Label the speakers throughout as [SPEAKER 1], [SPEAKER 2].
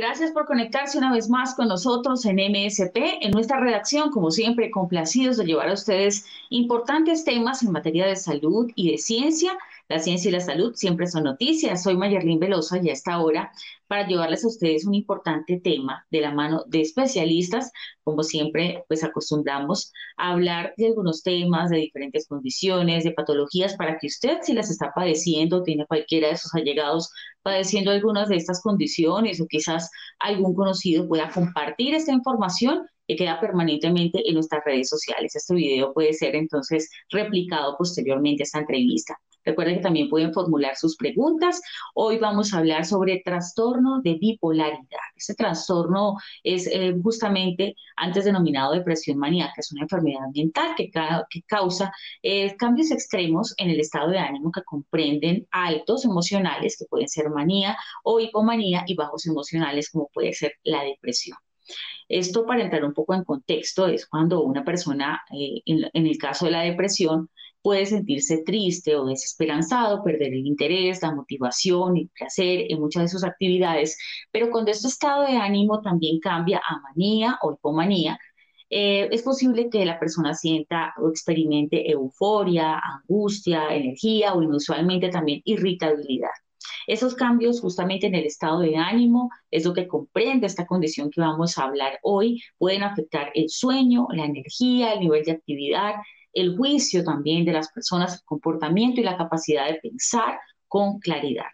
[SPEAKER 1] Gracias por conectarse una vez más con nosotros en MSP, en nuestra redacción, como siempre, complacidos de llevar a ustedes importantes temas en materia de salud y de ciencia la ciencia y la salud siempre son noticias. Soy Mayerlin Veloso y a esta hora para llevarles a ustedes un importante tema de la mano de especialistas. Como siempre, pues acostumbramos a hablar de algunos temas, de diferentes condiciones, de patologías, para que usted, si las está padeciendo, tiene cualquiera de sus allegados padeciendo algunas de estas condiciones o quizás algún conocido pueda compartir esta información que queda permanentemente en nuestras redes sociales. Este video puede ser entonces replicado posteriormente a esta entrevista. Recuerden que también pueden formular sus preguntas. Hoy vamos a hablar sobre trastorno de bipolaridad. Este trastorno es eh, justamente antes denominado depresión maníaca. Es una enfermedad mental que, causa eh, cambios extremos en el estado de ánimo que comprenden altos emocionales, que pueden ser manía o hipomanía, y bajos emocionales, como puede ser la depresión. Esto, para entrar un poco en contexto, es cuando una persona, eh, en el caso de la depresión, puede sentirse triste o desesperanzado, perder el interés, la motivación, el placer en muchas de sus actividades, pero cuando este estado de ánimo también cambia a manía o hipomanía, eh, es posible que la persona sienta o experimente euforia, angustia, energía o inusualmente también irritabilidad. Esos cambios justamente en el estado de ánimo es lo que comprende esta condición que vamos a hablar hoy. Pueden afectar el sueño, la energía, el nivel de actividad, el juicio también de las personas, el comportamiento y la capacidad de pensar con claridad.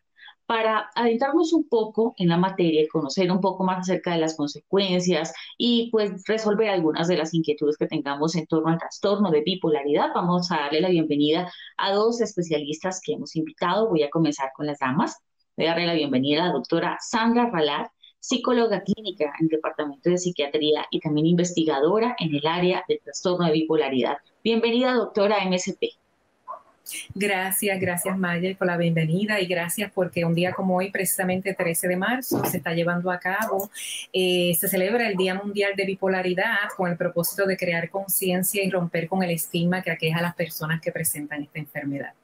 [SPEAKER 1] Para adentrarnos un poco en la materia y conocer un poco más acerca de las consecuencias y pues resolver algunas de las inquietudes que tengamos en torno al trastorno de bipolaridad, vamos a darle la bienvenida a dos especialistas que hemos invitado. Voy a comenzar con las damas. Voy a darle la bienvenida a la doctora Sandra Ralat, psicóloga clínica en el Departamento de Psiquiatría y también investigadora en el área del trastorno de bipolaridad. Bienvenida, doctora MSP.
[SPEAKER 2] Gracias, gracias Mayer por la bienvenida y gracias porque un día como hoy, precisamente 13 de marzo, se está llevando a cabo, eh, se celebra el Día Mundial de Bipolaridad con el propósito de crear conciencia y romper con el estigma que aqueja a las personas que presentan esta enfermedad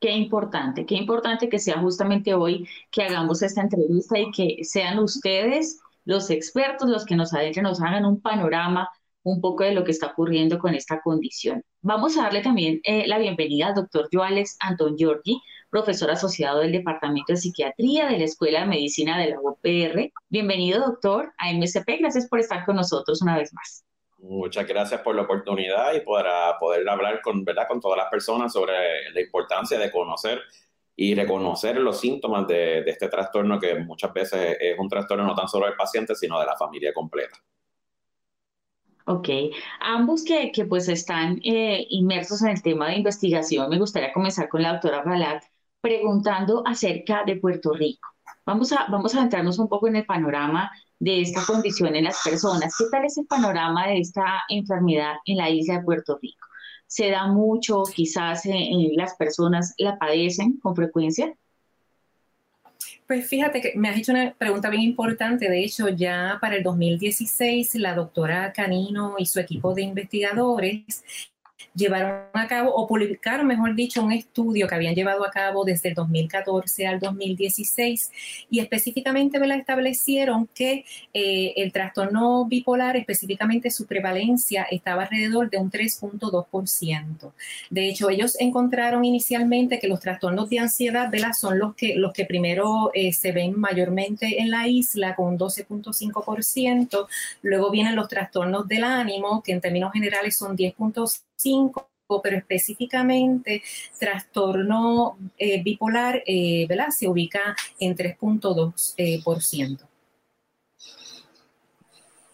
[SPEAKER 1] qué importante, qué importante que sea justamente hoy que hagamos esta entrevista y que sean ustedes los expertos los que nos nos hagan un panorama un poco de lo que está ocurriendo con esta condición. Vamos a darle también eh, la bienvenida al doctor Joalex Anton Giorgi, profesor asociado del Departamento de Psiquiatría de la Escuela de Medicina de la UPR. Bienvenido, doctor, a MSP. Gracias por estar con nosotros una vez más.
[SPEAKER 3] Muchas gracias por la oportunidad y para poder hablar con, ¿verdad? con todas las personas sobre la importancia de conocer y reconocer los síntomas de, este trastorno que muchas veces es un trastorno no tan solo del paciente, sino de la familia completa.
[SPEAKER 1] Ok, ambos que, que pues están eh, inmersos en el tema de investigación, me gustaría comenzar con la doctora Ralat preguntando acerca de Puerto Rico. Vamos a, vamos a adentrarnos un poco en el panorama de esta condición en las personas. ¿Qué tal es el panorama de esta enfermedad en la isla de Puerto Rico? ¿Se da mucho? Quizás las personas la padecen con frecuencia.
[SPEAKER 2] Pues fíjate que me has hecho una pregunta bien importante. De hecho, ya para el 2016, la doctora Canino y su equipo de investigadores llevaron a cabo o publicaron, mejor dicho, un estudio que habían llevado a cabo desde el 2014 al 2016 y específicamente la establecieron que eh, el trastorno bipolar, específicamente su prevalencia, estaba alrededor de un 3.2%. De hecho, ellos encontraron inicialmente que los trastornos de ansiedad son los que, los que primero eh, se ven mayormente en la isla con un 12.5%, luego vienen los trastornos del ánimo, que en términos generales son 10.5%, pero específicamente trastorno eh, bipolar, eh. Se ubica en 3.2%. Eh.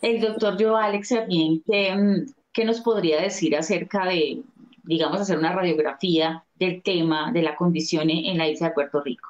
[SPEAKER 1] El doctor Joe Alex también, mm, ¿qué, nos podría decir acerca de, digamos, hacer una radiografía del tema de la condición en la isla de Puerto Rico?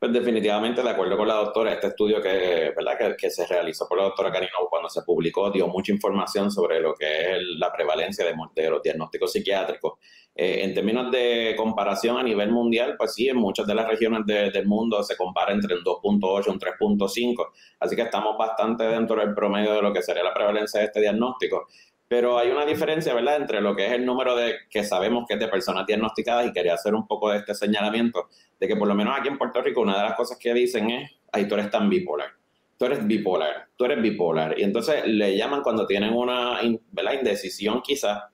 [SPEAKER 3] Pues definitivamente, de acuerdo con la doctora, este estudio que, ¿verdad? que, se realizó por la doctora Canino cuando se publicó dio mucha información sobre lo que es la prevalencia de, de los diagnósticos psiquiátricos. Eh, en términos de comparación a nivel mundial, pues sí, en muchas de las regiones del mundo se compara entre un 2.8 y un 3.5, así que estamos bastante dentro del promedio de lo que sería la prevalencia de este diagnóstico. Pero hay una diferencia, ¿verdad?, entre lo que es el número de que sabemos que es de personas diagnosticadas y quería hacer un poco de este señalamiento de que por lo menos aquí en Puerto Rico una de las cosas que dicen es, ay, tú eres tan bipolar, tú eres bipolar, tú eres bipolar. Y entonces le llaman cuando tienen una ¿verdad? indecisión quizás,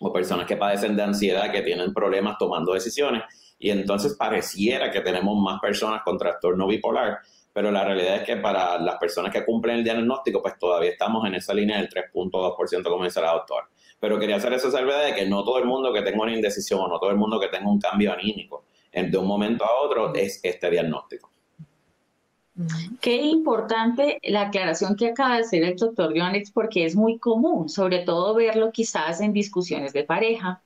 [SPEAKER 3] o personas que padecen de ansiedad, que tienen problemas tomando decisiones. Y entonces pareciera que tenemos más personas con trastorno bipolar pero la realidad es que para las personas que cumplen el diagnóstico, pues todavía estamos en esa línea del 3.2%, como dice la doctora. Pero quería hacer esa salvedad de que no todo el mundo que tenga una indecisión o no todo el mundo que tenga un cambio anímico de un momento a otro es este diagnóstico.
[SPEAKER 1] Qué importante la aclaración que acaba de hacer el doctor Joanex, porque es muy común, sobre todo verlo quizás en discusiones de pareja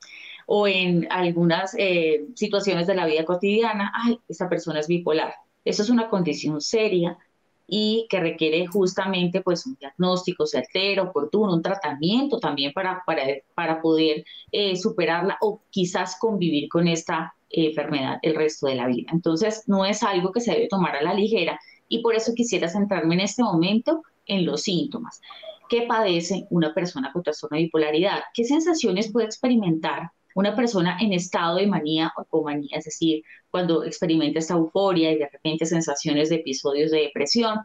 [SPEAKER 1] o en algunas eh, situaciones de la vida cotidiana. Ay, esta persona es bipolar eso es una condición seria y que requiere justamente pues un diagnóstico certero, oportuno, un tratamiento también para, para, para poder eh, superarla o quizás convivir con esta eh, enfermedad el resto de la vida. Entonces, no es algo que se debe tomar a la ligera y por eso quisiera centrarme en este momento en los síntomas. ¿Qué padece una persona con trastorno de bipolaridad? ¿Qué sensaciones puede experimentar una persona en estado de manía o comanía, es decir, cuando experimenta esta euforia y de repente sensaciones de episodios de depresión,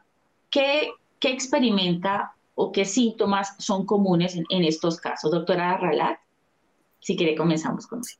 [SPEAKER 1] ¿qué, qué experimenta o qué síntomas son comunes en, estos casos? Doctora Ralat, si quiere comenzamos con usted.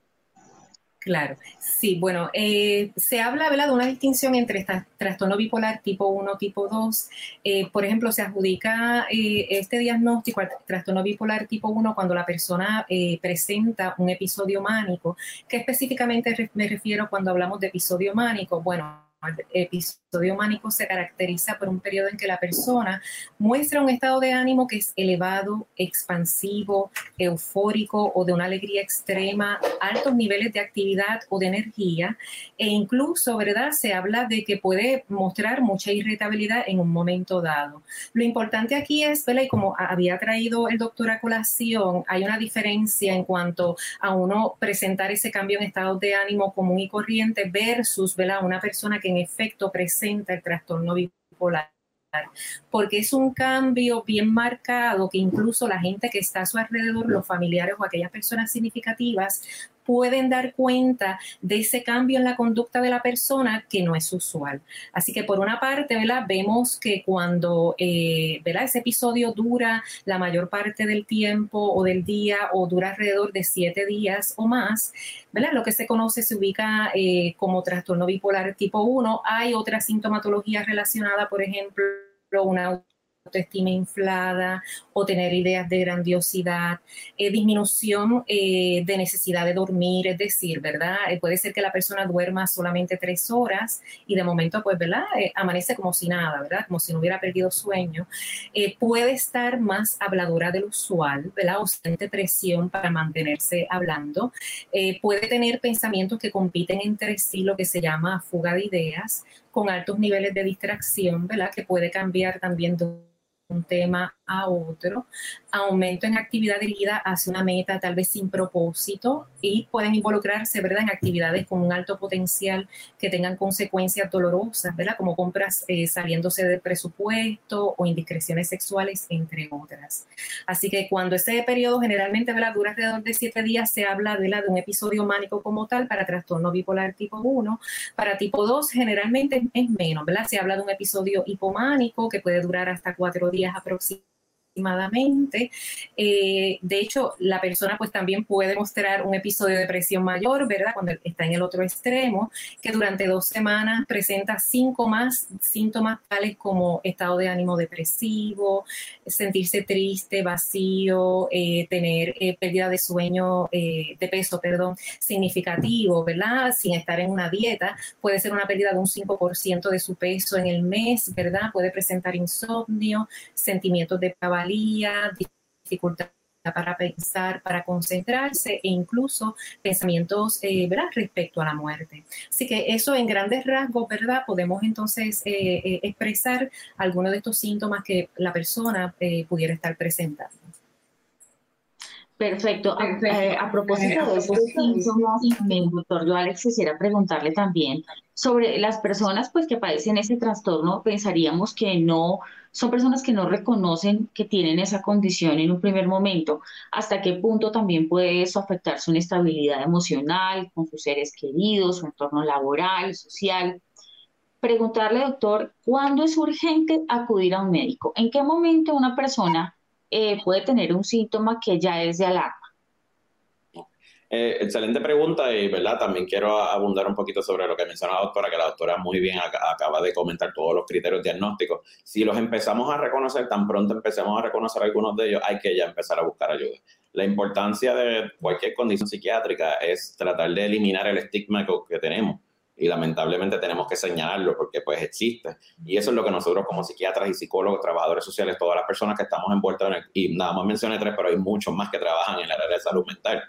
[SPEAKER 2] Claro, sí, bueno, eh, se habla de una distinción entre trastorno bipolar tipo 1, tipo 2. Eh, por ejemplo, se adjudica eh, este diagnóstico al trastorno bipolar tipo 1 cuando la persona presenta un episodio mánico. ¿Qué específicamente me refiero cuando hablamos de episodio mánico? Bueno, el episodio mánico se caracteriza por un periodo en que la persona muestra un estado de ánimo que es elevado, expansivo, eufórico o de una alegría extrema, altos niveles de actividad o de energía e incluso, ¿verdad? Se habla de que puede mostrar mucha irritabilidad en un momento dado. Lo importante aquí es, ¿verdad? Y como había traído el doctor a colación, hay una diferencia en cuanto a uno presentar ese cambio en estado de ánimo común y corriente versus, ¿verdad? Una persona que en efecto presenta el trastorno bipolar porque es un cambio bien marcado que incluso la gente que está a su alrededor, los familiares o aquellas personas significativas, pueden dar cuenta de ese cambio en la conducta de la persona que no es usual. Así que por una parte, ¿verdad? vemos que cuando eh, ese episodio dura la mayor parte del tiempo o del día o dura alrededor de siete días o más, ¿verdad? lo que se conoce se ubica eh, como trastorno bipolar tipo 1. Hay otra sintomatología relacionada, por ejemplo, una autoestima inflada o tener ideas de grandiosidad, eh, disminución eh, de necesidad de dormir, es decir, ¿verdad? Eh, puede ser que la persona duerma solamente tres horas y de momento, pues, ¿verdad? amanece como si nada, ¿verdad? Como si no hubiera perdido sueño. puede estar más habladora del usual, ¿verdad? O siente presión para mantenerse hablando. puede tener pensamientos que compiten entre sí, lo que se llama fuga de ideas, con altos niveles de distracción, ¿verdad? Que puede cambiar también un tema a otro, aumento en actividad dirigida hacia una meta tal vez sin propósito y pueden involucrarse, ¿verdad?, en actividades con un alto potencial que tengan consecuencias dolorosas, ¿verdad?, como compras eh, saliéndose del presupuesto o indiscreciones sexuales, entre otras. Así que cuando ese periodo generalmente, ¿verdad?, dura alrededor de siete días, se habla, de un episodio mánico como tal para trastorno bipolar tipo 1. Para tipo 2 generalmente es menos, ¿verdad? Se habla de un episodio hipománico que puede durar hasta cuatro días aproximadamente aproximadamente. Eh, de hecho, la persona pues también puede mostrar un episodio de depresión mayor, ¿verdad? Cuando está en el otro extremo, que durante dos semanas presenta cinco más síntomas tales como estado de ánimo depresivo, sentirse triste, vacío, eh, tener eh, pérdida de sueño, de peso, perdón, significativo, ¿verdad? Sin estar en una dieta, puede ser una pérdida de un 5% de su peso en el mes, ¿verdad? Puede presentar insomnio, sentimientos de dificultad para pensar, para concentrarse e incluso pensamientos eh, ¿verdad? respecto a la muerte. Así que eso en grandes rasgos, ¿verdad? Podemos entonces eh, eh, expresar algunos de estos síntomas que la persona pudiera estar presentando.
[SPEAKER 1] Perfecto. A, propósito de estos síntomas, doctor, yo Alex quisiera preguntarle también sobre las personas pues que padecen ese trastorno, pensaríamos que no son personas que no reconocen que tienen esa condición en un primer momento. ¿Hasta qué punto también puede eso afectar su inestabilidad emocional con sus seres queridos, su entorno laboral, social? Preguntarle, doctor, ¿cuándo es urgente acudir a un médico? ¿En qué momento una persona eh, puede tener un síntoma que ya es de alarma?
[SPEAKER 3] Eh, excelente pregunta y verdad también quiero abundar un poquito sobre lo que menciona la doctora, que la doctora muy bien acaba de comentar todos los criterios diagnósticos. Si los empezamos a reconocer, tan pronto empecemos a reconocer algunos de ellos, hay que ya empezar a buscar ayuda. La importancia de cualquier condición psiquiátrica es tratar de eliminar el estigma que, tenemos y lamentablemente tenemos que señalarlo porque pues existe. Y eso es lo que nosotros como psiquiatras y psicólogos, trabajadores sociales, todas las personas que estamos envueltos en el, y nada más mencioné tres, pero hay muchos más que trabajan en el área de salud mental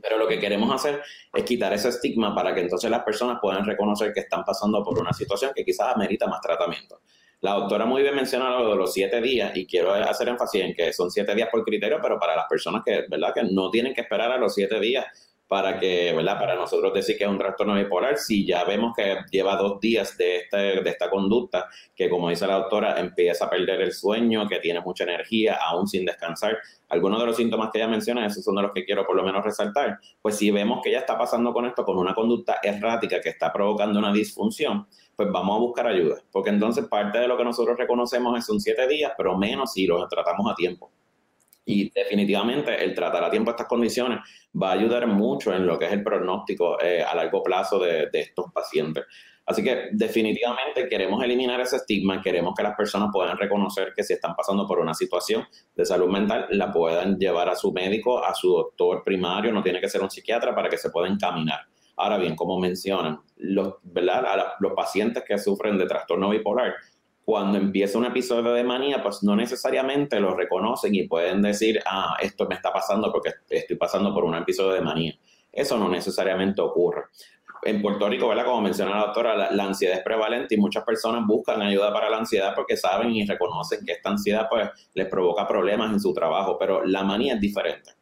[SPEAKER 3] pero lo que queremos hacer es quitar ese estigma para que entonces las personas puedan reconocer que están pasando por una situación que quizás amerita más tratamiento. La doctora muy bien menciona lo de los siete días y quiero hacer énfasis en que son siete días por criterio, pero para las personas que, ¿verdad? que no tienen que esperar a los siete días para que, ¿verdad? Para nosotros decir que es un trastorno bipolar, si ya vemos que lleva dos días de, este, de esta conducta, que como dice la doctora, empieza a perder el sueño, que tiene mucha energía, aún sin descansar. Algunos de los síntomas que ella menciona, esos son de los que quiero por lo menos resaltar. Pues si vemos que ella está pasando con esto, con una conducta errática que está provocando una disfunción, pues vamos a buscar ayuda. Porque entonces parte de lo que nosotros reconocemos es son siete días, pero menos si los tratamos a tiempo. Y definitivamente el tratar a tiempo estas condiciones va a ayudar mucho en lo que es el pronóstico eh, a largo plazo de, estos pacientes. Así que definitivamente queremos eliminar ese estigma, queremos que las personas puedan reconocer que si están pasando por una situación de salud mental, la puedan llevar a su médico, a su doctor primario, no tiene que ser un psiquiatra para que se pueda encaminar. Ahora bien, como mencionan, los, los pacientes que sufren de trastorno bipolar, cuando empieza un episodio de manía, pues no necesariamente lo reconocen y pueden decir, ah, esto me está pasando porque estoy pasando por un episodio de manía. Eso no necesariamente ocurre. En Puerto Rico, ¿verdad? Como menciona la doctora, la, ansiedad es prevalente y muchas personas buscan ayuda para la ansiedad porque saben y reconocen que esta ansiedad pues les provoca problemas en su trabajo, pero la manía es diferente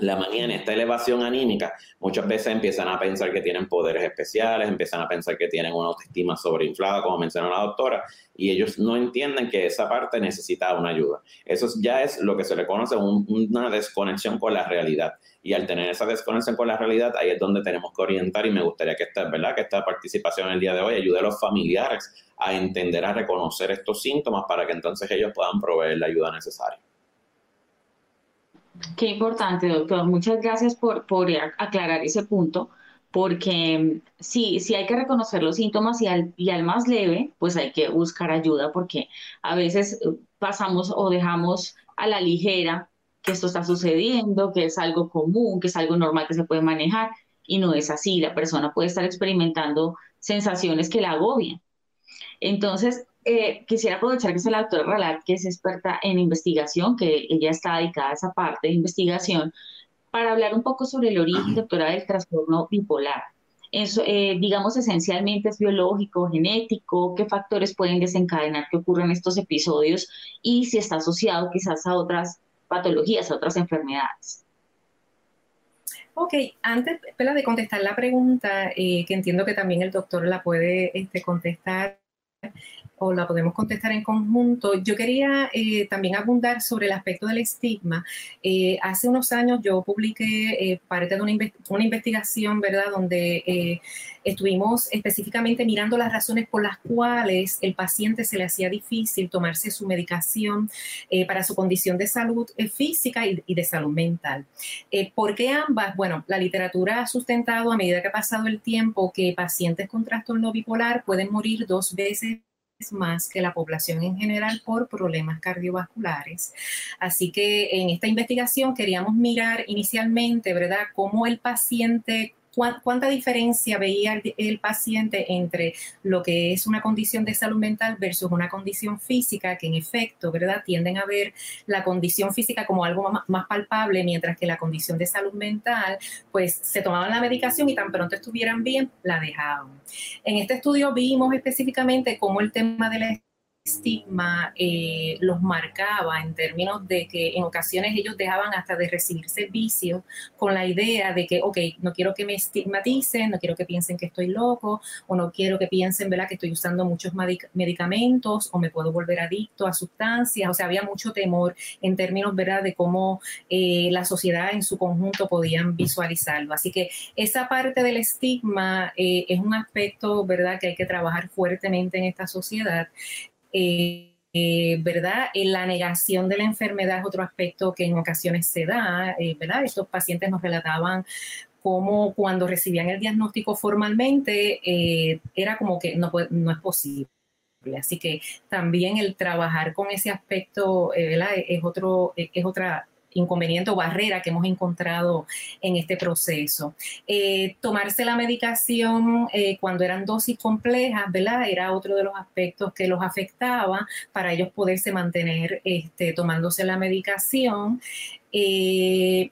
[SPEAKER 3] la mañana, esta elevación anímica, muchas veces empiezan a pensar que tienen poderes especiales, empiezan a pensar que tienen una autoestima sobreinflada, como mencionó la doctora, y ellos no entienden que esa parte necesita una ayuda. Eso ya es lo que se le conoce una desconexión con la realidad. Y al tener esa desconexión con la realidad, ahí es donde tenemos que orientar y me gustaría que esta, ¿verdad? que esta participación el día de hoy ayude a los familiares a entender, a reconocer estos síntomas para que entonces ellos puedan proveer la ayuda necesaria.
[SPEAKER 1] Qué importante, doctor. Muchas gracias por, por aclarar ese punto, porque sí, sí hay que reconocer los síntomas y al, y al más leve, pues hay que buscar ayuda, porque a veces eh, pasamos o dejamos a la ligera que esto está sucediendo, que es algo común, que es algo normal que se puede manejar, y no es así. La persona puede estar experimentando sensaciones que la agobian. Entonces, eh, quisiera aprovechar que es la doctora Ralat, que es experta en investigación, que ella está dedicada a esa parte de investigación, para hablar un poco sobre el origen, doctora, del trastorno bipolar. Eso, eh, digamos, esencialmente es biológico, genético, qué factores pueden desencadenar que ocurran estos episodios y si está asociado quizás a otras patologías, a otras enfermedades.
[SPEAKER 2] Ok, antes de contestar la pregunta, eh, que entiendo que también el doctor la puede este, contestar, o la podemos contestar en conjunto. Yo quería eh, también abundar sobre el aspecto del estigma. Eh, hace unos años yo publiqué eh, parte de una, investigación, ¿verdad?, donde estuvimos específicamente mirando las razones por las cuales el paciente se le hacía difícil tomarse su medicación para su condición de salud física y, y, de salud mental. ¿Por qué ambas? Bueno, la literatura ha sustentado a medida que ha pasado el tiempo que pacientes con trastorno bipolar pueden morir dos veces más que la población en general por problemas cardiovasculares. Así que en esta investigación queríamos mirar inicialmente, ¿verdad?, cómo el paciente cuánta diferencia veía el, paciente entre lo que es una condición de salud mental versus una condición física, que en efecto, ¿verdad? Tienden a ver la condición física como algo más, palpable, mientras que la condición de salud mental, pues se tomaban la medicación y tan pronto estuvieran bien, la dejaban. En este estudio vimos específicamente cómo el tema de la estigma eh, los marcaba en términos de que en ocasiones ellos dejaban hasta de recibir servicios con la idea de que, ok, no quiero que me estigmaticen, no quiero que piensen que estoy loco o no quiero que piensen, ¿verdad?, que estoy usando muchos medicamentos o me puedo volver adicto a sustancias. O sea, había mucho temor en términos, ¿verdad?, de cómo eh, la sociedad en su conjunto podían visualizarlo. Así que esa parte del estigma eh, es un aspecto, ¿verdad?, que hay que trabajar fuertemente en esta sociedad. Eh, eh, ¿verdad? En la negación de la enfermedad es otro aspecto que en ocasiones se da, eh, ¿verdad? Estos pacientes nos relataban cómo cuando recibían el diagnóstico formalmente era como que no, no es posible. Así que también el trabajar con ese aspecto ¿verdad? es, otro, es otra inconveniente o barrera que hemos encontrado en este proceso. Eh, tomarse la medicación eh, cuando eran dosis complejas, ¿verdad? Era otro de los aspectos que los afectaba para ellos poderse mantener este, tomándose la medicación. Eh,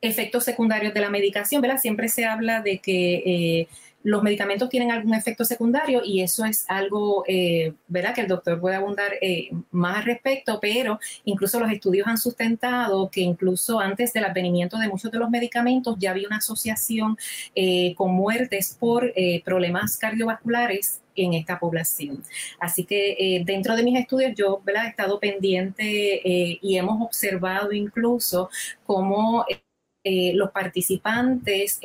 [SPEAKER 2] efectos secundarios de la medicación, ¿verdad? Siempre se habla de que los medicamentos tienen algún efecto secundario y eso es algo, eh, ¿verdad? Que el doctor puede abundar eh, más al respecto, pero incluso los estudios han sustentado que incluso antes del advenimiento de muchos de los medicamentos ya había una asociación eh, con muertes por problemas cardiovasculares en esta población. Así que dentro de mis estudios yo ¿verdad? he estado pendiente y hemos observado incluso cómo los participantes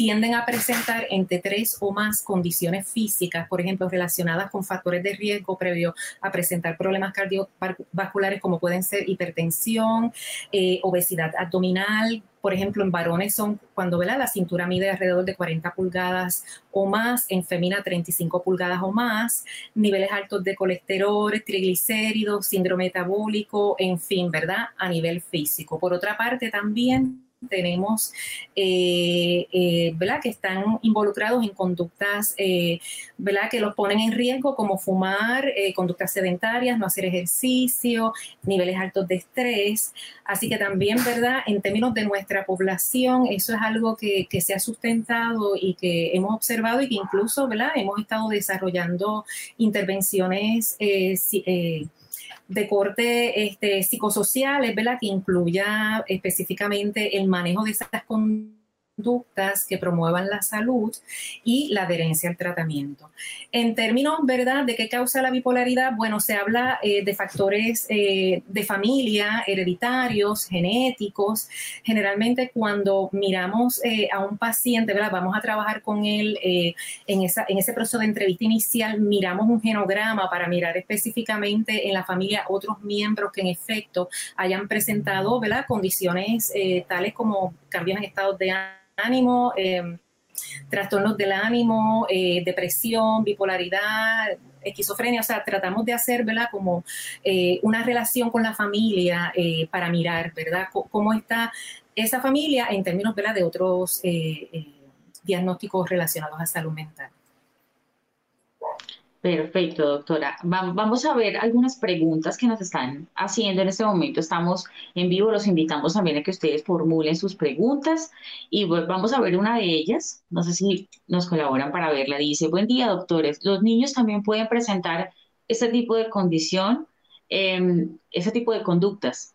[SPEAKER 2] tienden a presentar entre tres o más condiciones físicas, por ejemplo, relacionadas con factores de riesgo previo a presentar problemas cardiovasculares como pueden ser hipertensión, eh, obesidad abdominal, por ejemplo, en varones son cuando ¿verdad? la cintura mide alrededor de 40 pulgadas o más, en femina 35 pulgadas o más, niveles altos de colesterol, triglicéridos, síndrome metabólico, en fin, ¿verdad? A nivel físico. Por otra parte, también tenemos, eh, eh, ¿verdad? Que están involucrados en conductas, eh, ¿verdad? Que los ponen en riesgo, como fumar, conductas sedentarias, no hacer ejercicio, niveles altos de estrés. Así que también, ¿verdad? En términos de nuestra población, eso es algo que, que se ha sustentado y que hemos observado y que incluso, ¿verdad? Hemos estado desarrollando intervenciones de corte este, psicosocial, ¿verdad? Que incluya específicamente el manejo de esas conductas que promuevan la salud y la adherencia al tratamiento. En términos, ¿verdad?, de qué causa la bipolaridad, bueno, se habla eh, de factores eh, de familia, hereditarios, genéticos. Generalmente cuando miramos eh, a un paciente, ¿verdad?, vamos a trabajar con él en, esa, en ese proceso de entrevista inicial, miramos un genograma para mirar específicamente en la familia otros miembros que en efecto hayan presentado, ¿verdad?, condiciones tales como cambios en estados de ánimo, em, trastornos del ánimo, eh, depresión, bipolaridad, esquizofrenia, o sea, tratamos de hacer, ¿verdad? Como eh, una relación con la familia eh, para mirar, ¿verdad? cómo está esa familia en términos, ¿verdad? De otros diagnósticos relacionados a salud mental.
[SPEAKER 1] Perfecto, doctora. Vamos a ver algunas preguntas que nos están haciendo en este momento. Estamos en vivo, los invitamos también a que ustedes formulen sus preguntas y vamos a ver una de ellas. No sé si nos colaboran para verla. Dice, buen día, doctores. Los niños también pueden presentar este tipo de condición, eh, ese tipo de conductas.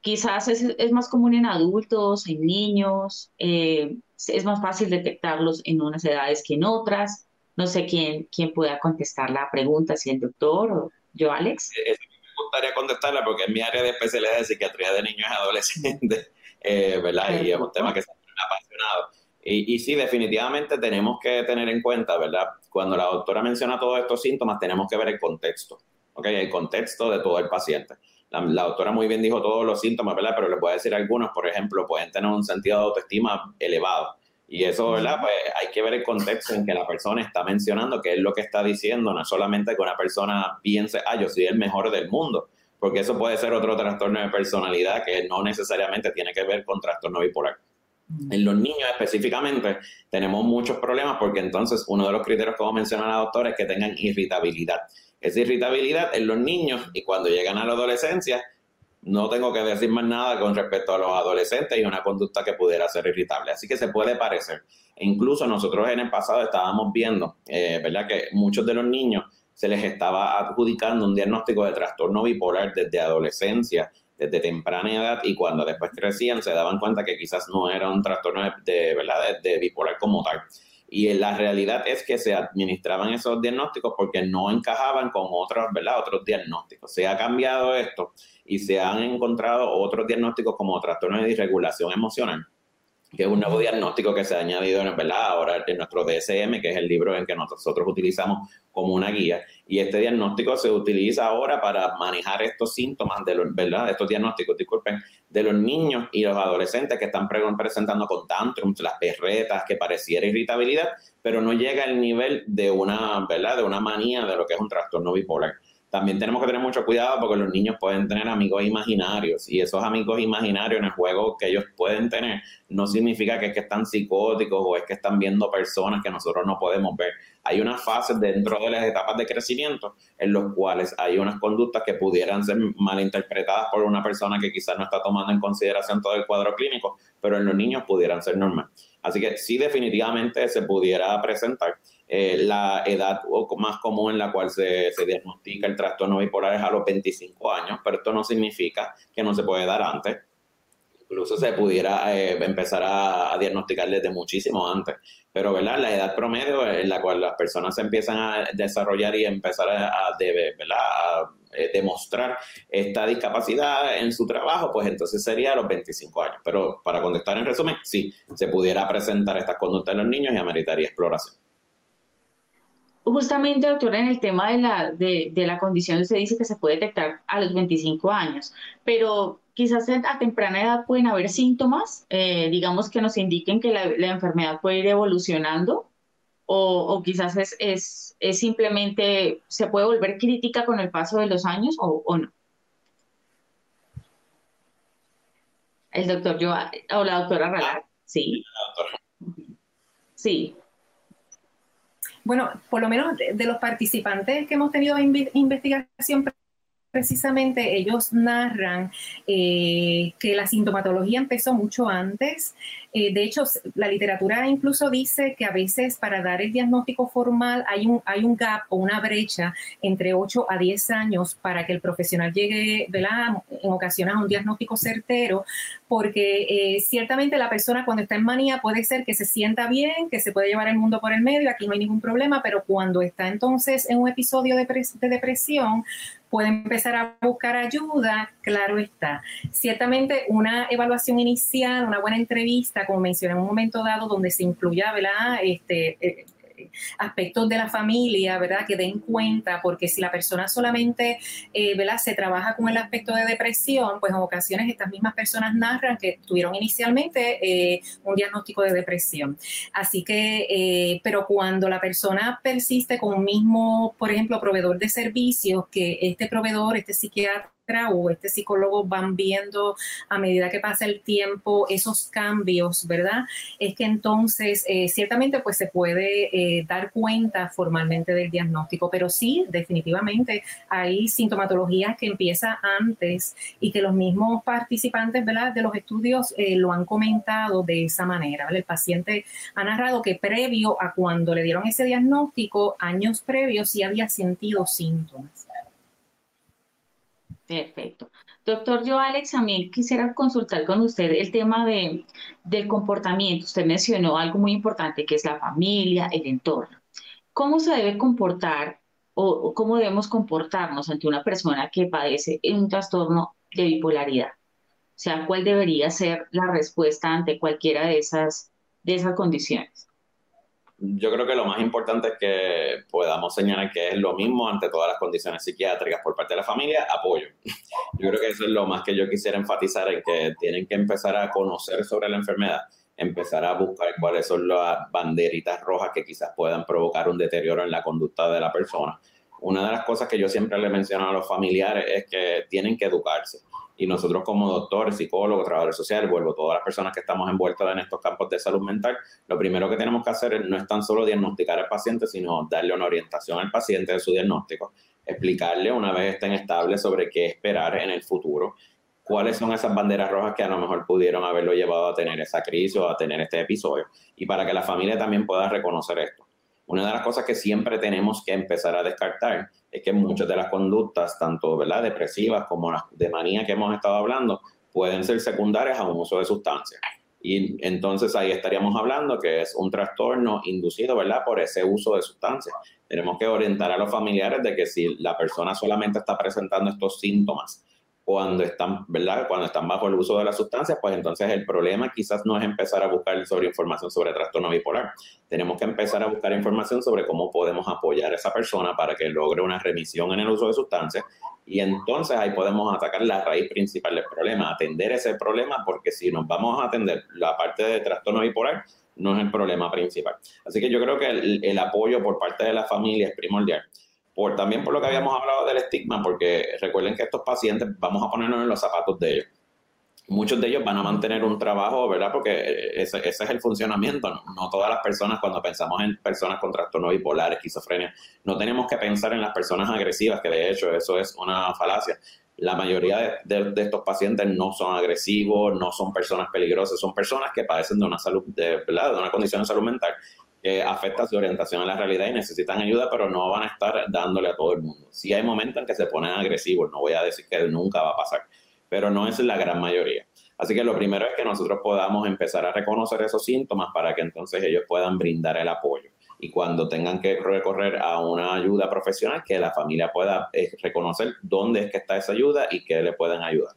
[SPEAKER 1] Quizás es, más común en adultos, en niños, eh, es más fácil detectarlos en unas edades que en otras. No sé quién, quién pueda contestar la pregunta, si el doctor o yo, Alex.
[SPEAKER 3] Eh, me gustaría contestarla porque es mi área de especialidad de psiquiatría de niños y adolescentes, eh, ¿verdad? Y es un tema que me ha apasionado. Y, y, sí, definitivamente tenemos que tener en cuenta, ¿verdad? Cuando la doctora menciona todos estos síntomas, tenemos que ver el contexto, ¿ok? El contexto de todo el paciente. La, la, doctora muy bien dijo todos los síntomas, ¿verdad? Pero les voy a decir algunos, por ejemplo, pueden tener un sentido de autoestima elevado. Y eso, ¿verdad? Pues hay que ver el contexto en que la persona está mencionando, qué es lo que está diciendo, no solamente que una persona piense, ah, yo soy el mejor del mundo, porque eso puede ser otro trastorno de personalidad que no necesariamente tiene que ver con trastorno bipolar. En los niños específicamente tenemos muchos problemas porque entonces uno de los criterios que menciona la doctora es que tengan irritabilidad. Esa irritabilidad en los niños y cuando llegan a la adolescencia no tengo que decir más nada con respecto a los adolescentes y una conducta que pudiera ser irritable. Así que se puede parecer. E incluso nosotros en el pasado estábamos viendo, eh, ¿verdad?, que muchos de los niños se les estaba adjudicando un diagnóstico de trastorno bipolar desde adolescencia, desde temprana edad, y cuando después crecían se daban cuenta que quizás no era un trastorno de, ¿verdad? de bipolar como tal. Y la realidad es que se administraban esos diagnósticos porque no encajaban con otros, ¿verdad? otros diagnósticos. Se ha cambiado esto y se han encontrado otros diagnósticos como trastorno de disregulación emocional, que es un nuevo diagnóstico que se ha añadido en, ¿verdad? ahora en nuestro DSM, que es el libro en que nosotros utilizamos como una guía. Y este diagnóstico se utiliza ahora para manejar estos síntomas, de los, ¿verdad? Estos diagnósticos, disculpen, de los niños y los adolescentes que están presentando con tantrums, las perretas, que pareciera irritabilidad, pero no llega al nivel de una, ¿verdad? De una manía de lo que es un trastorno bipolar también tenemos que tener mucho cuidado porque los niños pueden tener amigos imaginarios y esos amigos imaginarios en el juego que ellos pueden tener no significa que es que están psicóticos o es que están viendo personas que nosotros no podemos ver. Hay unas fases dentro de las etapas de crecimiento en los cuales hay unas conductas que pudieran ser malinterpretadas por una persona que quizás no está tomando en consideración todo el cuadro clínico, pero en los niños pudieran ser normales. Así que sí definitivamente se pudiera presentar. Eh, la edad más común en la cual se, diagnostica el trastorno bipolar es a los 25 años, pero esto no significa que no se puede dar antes. Incluso se pudiera eh, empezar a, diagnosticar desde muchísimo antes. Pero, ¿verdad? La edad promedio en la cual las personas se empiezan a desarrollar y empezar a, a, eh, demostrar esta discapacidad en su trabajo, pues entonces sería a los 25 años. Pero para contestar en resumen, sí, se pudiera presentar estas conductas en los niños y ameritaría exploración.
[SPEAKER 1] Justamente, doctora, en el tema de la, de, la condición se dice que se puede detectar a los 25 años, pero quizás a temprana edad pueden haber síntomas, eh, digamos, que nos indiquen que la, enfermedad puede ir evolucionando o, quizás es, es, es, simplemente, se puede volver crítica con el paso de los años o, o no. El doctor yo o la doctora Ralar, sí. Sí.
[SPEAKER 2] Bueno, por lo menos de, los participantes que hemos tenido en investigación precisamente ellos narran eh, que la sintomatología empezó mucho antes. Eh, de hecho, la literatura incluso dice que a veces para dar el diagnóstico formal hay un, hay un gap o una brecha entre 8 a 10 años para que el profesional llegue en ocasiones a un diagnóstico certero, porque eh, ciertamente la persona cuando está en manía puede ser que se sienta bien, que se puede llevar el mundo por el medio, aquí no hay ningún problema, pero cuando está entonces en un episodio de, de depresión, puede empezar a buscar ayuda, claro está. Ciertamente una evaluación inicial, una buena entrevista, como mencioné en un momento dado, donde se incluya, ¿verdad? Este, eh, aspectos de la familia, ¿verdad? Que den cuenta, porque si la persona solamente, eh, ¿verdad? Se trabaja con el aspecto de depresión, pues en ocasiones estas mismas personas narran que tuvieron inicialmente eh, un diagnóstico de depresión. Así que, eh, pero cuando la persona persiste con un mismo, por ejemplo, proveedor de servicios, que este proveedor, este psiquiatra, o este psicólogo van viendo a medida que pasa el tiempo esos cambios, ¿verdad? Es que entonces eh, ciertamente pues se puede eh, dar cuenta formalmente del diagnóstico, pero sí, definitivamente hay sintomatologías que empieza antes y que los mismos participantes, ¿verdad? De los estudios eh, lo han comentado de esa manera, El paciente ha narrado que previo a cuando le dieron ese diagnóstico, años previos, sí había sentido síntomas.
[SPEAKER 1] Perfecto. Doctor, yo, Alex, también quisiera consultar con usted el tema de, del comportamiento. Usted mencionó algo muy importante que es la familia, el entorno. ¿Cómo se debe comportar o, cómo debemos comportarnos ante una persona que padece un trastorno de bipolaridad? O sea, ¿cuál debería ser la respuesta ante cualquiera de esas, de esas condiciones?
[SPEAKER 3] Yo creo que lo más importante es que podamos señalar que es lo mismo ante todas las condiciones psiquiátricas por parte de la familia, apoyo. Yo creo que eso es lo más que yo quisiera enfatizar, en que tienen que empezar a conocer sobre la enfermedad, empezar a buscar cuáles son las banderitas rojas que quizás puedan provocar un deterioro en la conducta de la persona. Una de las cosas que yo siempre le menciono a los familiares es que tienen que educarse y nosotros como doctores, psicólogos, trabajadores sociales, vuelvo, todas las personas que estamos envueltas en estos campos de salud mental, lo primero que tenemos que hacer no es tan solo diagnosticar al paciente, sino darle una orientación al paciente de su diagnóstico, explicarle una vez estén estables sobre qué esperar en el futuro, cuáles son esas banderas rojas que a lo mejor pudieron haberlo llevado a tener esa crisis o a tener este episodio, y para que la familia también pueda reconocer esto. Una de las cosas que siempre tenemos que empezar a descartar es que muchas de las conductas, tanto ¿verdad? depresivas como las de manía que hemos estado hablando, pueden ser secundarias a un uso de sustancias. Y entonces ahí estaríamos hablando que es un trastorno inducido, ¿verdad?, por ese uso de sustancias. Tenemos que orientar a los familiares de que si la persona solamente está presentando estos síntomas cuando están, ¿verdad? Cuando están bajo el uso de las sustancias, pues entonces el problema quizás no es empezar a buscar sobre información sobre trastorno bipolar. Tenemos que empezar a buscar información sobre cómo podemos apoyar a esa persona para que logre una remisión en el uso de sustancias y entonces ahí podemos atacar la raíz principal del problema, atender ese problema, porque si nos vamos a atender la parte de trastorno bipolar, no es el problema principal. Así que yo creo que el, el apoyo por parte de la familia es primordial por, también por lo que habíamos hablado del estigma, porque recuerden que estos pacientes, vamos a ponernos en los zapatos de ellos. Muchos de ellos van a mantener un trabajo, ¿verdad? Porque ese, ese es el funcionamiento. No, todas las personas, cuando pensamos en personas con trastorno bipolar, esquizofrenia, no tenemos que pensar en las personas agresivas, que de hecho eso es una falacia. La mayoría de, de, estos pacientes no son agresivos, no son personas peligrosas, son personas que padecen de una salud, de, ¿verdad? de una condición de salud mental que afecta su orientación a la realidad y necesitan ayuda, pero no van a estar dándole a todo el mundo. Sí hay momentos en que se ponen agresivos, no voy a decir que nunca va a pasar, pero no es la gran mayoría. Así que lo primero es que nosotros podamos empezar a reconocer esos síntomas para que entonces ellos puedan brindar el apoyo. Y cuando tengan que recorrer a una ayuda profesional, que la familia pueda eh, reconocer dónde es que está esa ayuda y que le pueden ayudar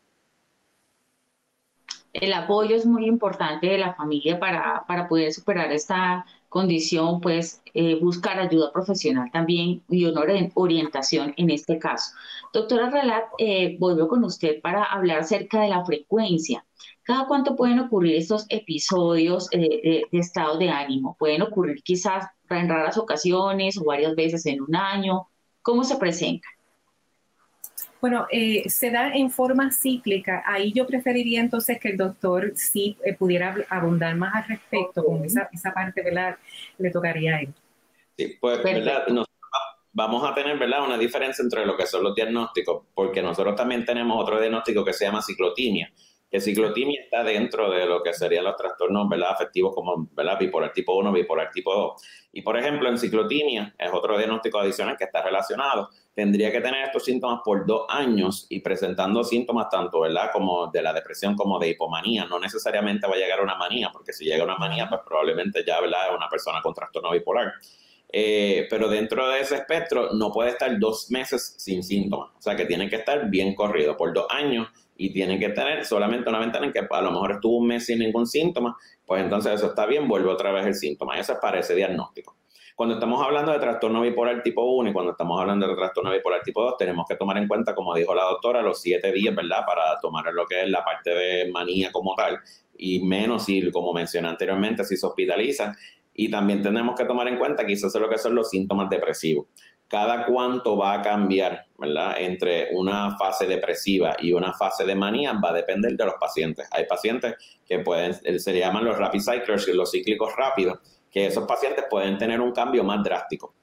[SPEAKER 1] el apoyo es muy importante de la familia para, para poder superar esta condición, pues eh, buscar ayuda profesional también y una orientación en este caso. Doctora Relat, eh, vuelvo con usted para hablar acerca de la frecuencia. ¿Cada cuánto pueden ocurrir estos episodios eh, de, estado de ánimo? ¿Pueden ocurrir quizás en raras ocasiones o varias veces en un año? ¿Cómo se presentan?
[SPEAKER 2] Bueno, eh, se da en forma cíclica. Ahí yo preferiría entonces que el doctor sí eh, pudiera abundar más al respecto, con esa, esa parte, ¿verdad? Le tocaría a él.
[SPEAKER 3] Sí, pues, ¿verdad? vamos a tener, ¿verdad? Una diferencia entre lo que son los diagnósticos, porque nosotros también tenemos otro diagnóstico que se llama ciclotimia que ciclotimia está dentro de lo que serían los trastornos ¿verdad? afectivos como bipolar tipo 1, bipolar tipo 2. Y por ejemplo, en ciclotimia es otro diagnóstico adicional que está relacionado. Tendría que tener estos síntomas por dos años y presentando síntomas tanto ¿verdad? como de la depresión como de hipomanía. No necesariamente va a llegar a una manía, porque si llega a una manía, pues probablemente ya ¿verdad? es una persona con trastorno bipolar. Eh, pero dentro de ese espectro no puede estar dos meses sin síntomas. O sea que tiene que estar bien corrido por dos años y tienen que tener solamente una ventana en que a lo mejor estuvo un mes sin ningún síntoma, pues entonces eso está bien, vuelve otra vez el síntoma. Eso es para ese diagnóstico. Cuando estamos hablando de trastorno bipolar tipo 1 y cuando estamos hablando de trastorno bipolar tipo 2, tenemos que tomar en cuenta, como dijo la doctora, los siete días, ¿verdad? Para tomar lo que es la parte de manía como tal y menos si, como mencioné anteriormente, si se hospitaliza. Y también tenemos que tomar en cuenta quizás lo que son los síntomas depresivos cada cuánto va a cambiar, ¿verdad? Entre una fase depresiva y una fase de manía va a depender de los pacientes. Hay pacientes que pueden, se llaman los rapid cyclers, los cíclicos rápidos, que esos pacientes pueden tener un cambio más drástico.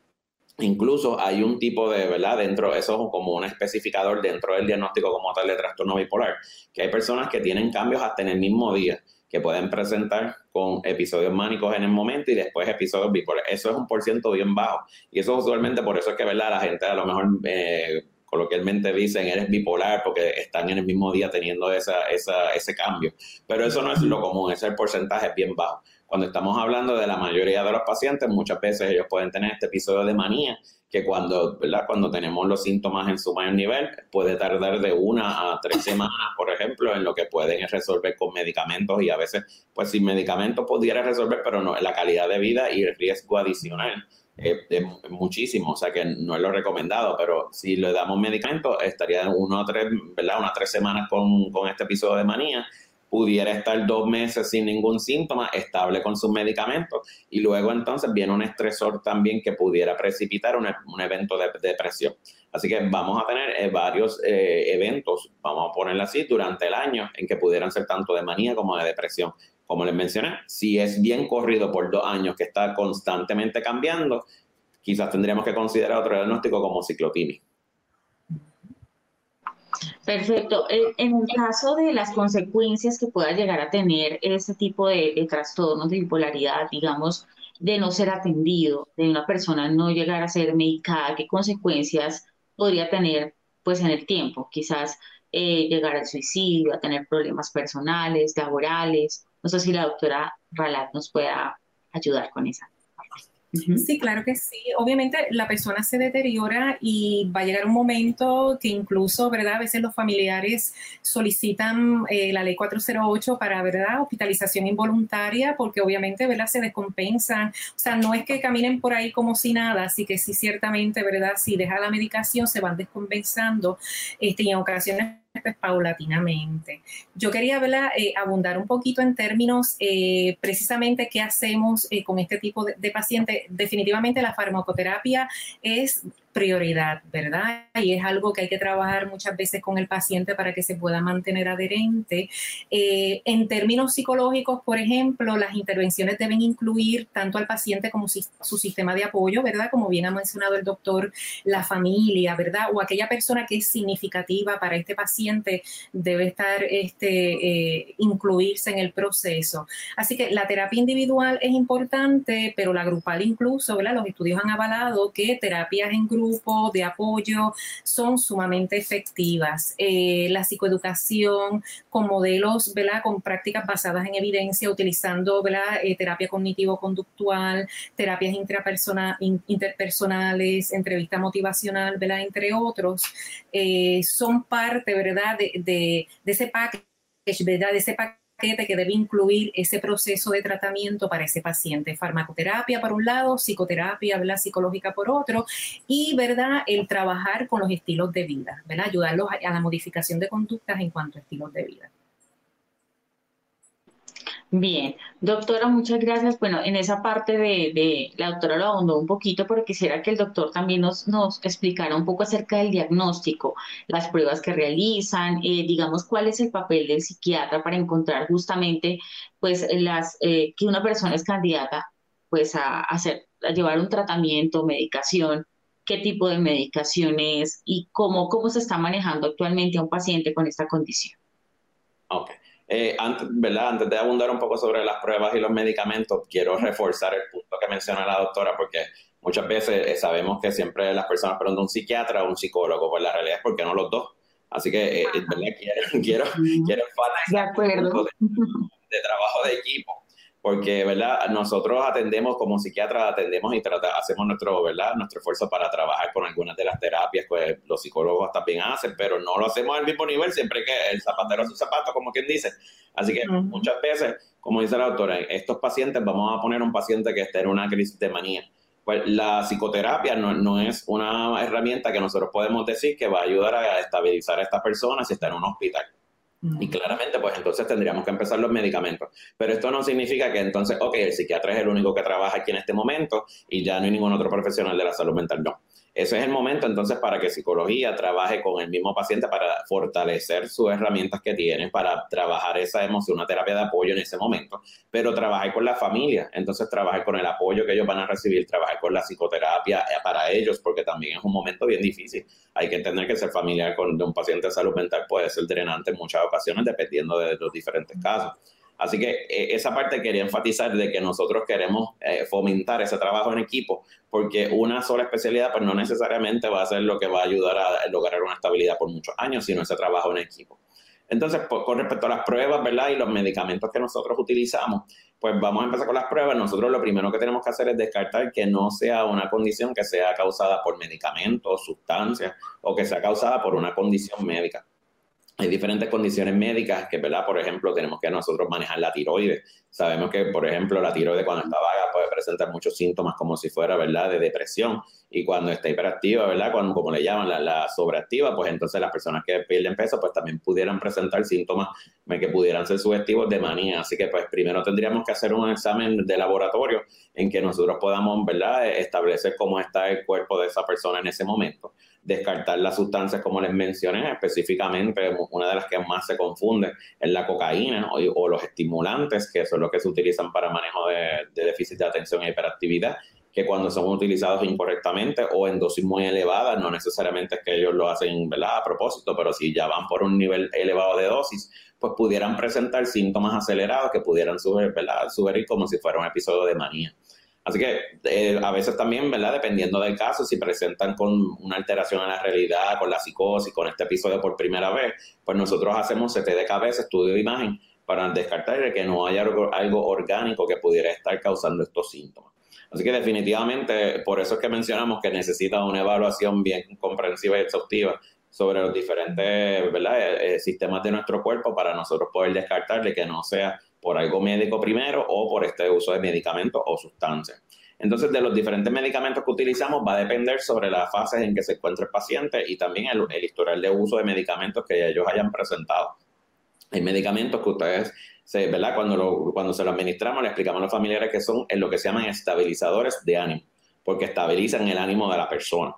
[SPEAKER 3] Incluso hay un tipo de, ¿verdad? Dentro, eso es como un especificador dentro del diagnóstico como tal de trastorno bipolar, que hay personas que tienen cambios hasta en el mismo día que pueden presentar con episodios mánicos en el momento y después episodios bipolares. Eso es un por ciento bien bajo. Y eso usualmente por eso es que ¿verdad? la gente a lo mejor eh, coloquialmente dicen eres bipolar porque están en el mismo día teniendo esa, esa, ese cambio. Pero eso no es lo común, ese porcentaje es bien bajo. Cuando estamos hablando de la mayoría de los pacientes, muchas veces ellos pueden tener este episodio de manía que cuando, ¿verdad? cuando tenemos los síntomas en su mayor nivel, puede tardar de una a tres semanas, por ejemplo, en lo que pueden resolver con medicamentos y a veces, pues sin medicamentos pudiera resolver, pero no, la calidad de vida y el riesgo adicional es, muchísimo, o sea que no es lo recomendado, pero si le damos medicamentos, estaría uno a tres, ¿verdad? Unas tres semanas con, con este episodio de manía pudiera estar dos meses sin ningún síntoma, estable con sus medicamentos, y luego entonces viene un estresor también que pudiera precipitar un, evento de depresión. Así que vamos a tener eh, varios eh, eventos, vamos a ponerlo así, durante el año en que pudieran ser tanto de manía como de depresión. Como les mencioné, si es bien corrido por dos años que está constantemente cambiando, quizás tendríamos que considerar otro diagnóstico como ciclotimia.
[SPEAKER 1] Perfecto. Eh, en el caso de las consecuencias que pueda llegar a tener este tipo de, trastornos de bipolaridad, digamos, de no ser atendido, de una persona no llegar a ser medicada, ¿qué consecuencias podría tener pues en el tiempo? Quizás eh, llegar al suicidio, a tener problemas personales, laborales. No sé si la doctora Ralat nos pueda ayudar con esa.
[SPEAKER 2] Sí, claro que sí. Obviamente la persona se deteriora y va a llegar un momento que incluso, ¿verdad? A veces los familiares solicitan eh, la ley 408 para, ¿verdad? Hospitalización involuntaria porque obviamente, ¿verdad? Se descompensan. O sea, no es que caminen por ahí como si nada, así que sí, ciertamente, ¿verdad? Si deja la medicación se van descompensando este, y en ocasiones pues, paulatinamente. Yo quería eh, abundar un poquito en términos eh, precisamente qué hacemos eh, con este tipo de, de paciente. Definitivamente la farmacoterapia es prioridad, ¿verdad? Y es algo que hay que trabajar muchas veces con el paciente para que se pueda mantener adherente. Eh, en términos psicológicos, por ejemplo, las intervenciones deben incluir tanto al paciente como su sistema de apoyo, ¿verdad? Como bien ha mencionado el doctor, la familia, ¿verdad? O aquella persona que es significativa para este paciente debe estar, este, eh, incluirse en el proceso. Así que la terapia individual es importante, pero la grupal incluso, ¿verdad? Los estudios han avalado que terapias en grupo grupo de apoyo son sumamente efectivas. Eh, la psicoeducación con modelos, con prácticas basadas en evidencia, utilizando. Eh, terapia cognitivo-conductual, terapias interpersonales, entrevista motivacional, entre otros, eh, son parte ¿verdad? De, ese package, ¿verdad? de ese que debe incluir ese proceso de tratamiento para ese paciente. Farmacoterapia por un lado, psicoterapia ¿verdad? psicológica por otro y ¿verdad? el trabajar con los estilos de vida, ¿verdad? ayudarlos a la modificación de conductas en cuanto a estilos de vida.
[SPEAKER 1] Bien, doctora, muchas gracias. Bueno, en esa parte de, la doctora lo abundó un poquito, pero quisiera que el doctor también nos, explicara un poco acerca del diagnóstico, las pruebas que realizan, eh, digamos, cuál es el papel del psiquiatra para encontrar justamente, pues, las eh, que una persona es candidata, pues, a, hacer, llevar un tratamiento, medicación, qué tipo de medicación es y cómo, cómo se está manejando actualmente a un paciente con esta condición.
[SPEAKER 3] Okay. Eh, antes, ¿verdad? antes de abundar un poco sobre las pruebas y los medicamentos, quiero reforzar el punto que menciona la doctora, porque muchas veces eh, sabemos que siempre las personas preguntan un psiquiatra o un psicólogo, pues la realidad es porque no los dos. Así que, eh, ¿verdad? Quiero, quiero, quiero enfatizar el punto de trabajo de equipo porque, ¿verdad? Nosotros atendemos como psiquiatras, atendemos y hacemos nuestro, ¿verdad? Nuestro esfuerzo para trabajar con algunas de las terapias que los psicólogos también hacen, pero no lo hacemos al mismo nivel siempre que el zapatero a su zapato, como quien dice. Así que muchas veces, como dice la doctora, estos pacientes, vamos a poner un paciente que esté en una crisis de manía. Pues la psicoterapia no, no, es una herramienta que nosotros podemos decir que va a ayudar a estabilizar a esta persona si está en un hospital. Y claramente, pues entonces tendríamos que empezar los medicamentos. Pero esto no significa que entonces, ok, el psiquiatra es el único que trabaja aquí en este momento y ya no hay ningún otro profesional de la salud mental. No. Ese es el momento entonces para que psicología trabaje con el mismo paciente para fortalecer sus herramientas que tiene, para trabajar esa emoción, una terapia de apoyo en ese momento, pero trabajar con la familia, entonces trabajar con el apoyo que ellos van a recibir, trabajar con la psicoterapia eh, para ellos, porque también es un momento bien difícil. Hay que entender que ser familiar con, un paciente de salud mental puede ser drenante en muchas ocasiones, dependiendo de los diferentes casos. Así que eh, esa parte quería enfatizar de que nosotros queremos eh, fomentar ese trabajo en equipo, porque una sola especialidad pues no necesariamente va a ser lo que va a ayudar a lograr una estabilidad por muchos años, sino ese trabajo en equipo. Entonces, con respecto a las pruebas, ¿verdad? Y los medicamentos que nosotros utilizamos, pues vamos a empezar con las pruebas. Nosotros lo primero que tenemos que hacer es descartar que no sea una condición que sea causada por medicamentos, sustancias, o que sea causada por una condición médica hay diferentes condiciones médicas que, ¿verdad? Por ejemplo, tenemos que nosotros manejar la tiroides. Sabemos que, por ejemplo, la tiroides cuando está vaga puede presentar muchos síntomas como si fuera, ¿verdad?, de depresión. Y cuando está hiperactiva, ¿verdad?, cuando, como le llaman, la, sobreactiva, pues entonces las personas que pierden peso, pues también pudieran presentar síntomas que pudieran ser sugestivos de manía. Así que, pues, primero tendríamos que hacer un examen de laboratorio en que nosotros podamos, ¿verdad?, establecer cómo está el cuerpo de esa persona en ese momento. descartar las sustancias como les mencioné, específicamente una de las que más se confunde es la cocaína o, los estimulantes, que son los que se utilizan para manejo de déficit de atención e hiperactividad, que cuando son utilizados incorrectamente o en dosis muy elevadas, no necesariamente es que ellos lo hacen ¿verdad? a propósito, pero si ya van por un nivel elevado de dosis, pues pudieran presentar síntomas acelerados que pudieran subir como si fuera un episodio de manía. Así que eh, a veces también, ¿verdad? Dependiendo del caso, si presentan con una alteración en la realidad, con la psicosis, con este episodio por primera vez, pues nosotros hacemos CT de cabeza, estudio de imagen, para descartar que no haya algo orgánico que pudiera estar causando estos síntomas. Así que definitivamente, por eso es que mencionamos que necesita una evaluación bien comprensiva y exhaustiva sobre los diferentes eh, eh, sistemas de nuestro cuerpo para nosotros poder descartarle que no sea por algo médico primero o por este uso de medicamentos o sustancias. Entonces, de los diferentes medicamentos que utilizamos va a depender sobre las fases en que se encuentra el paciente y también el, el historial de uso de medicamentos que ellos hayan presentado. Hay medicamentos que ustedes se, ¿verdad? Cuando, cuando se lo administramos, le explicamos a los familiares que son en lo que se llaman estabilizadores de ánimo, porque estabilizan el ánimo de la persona.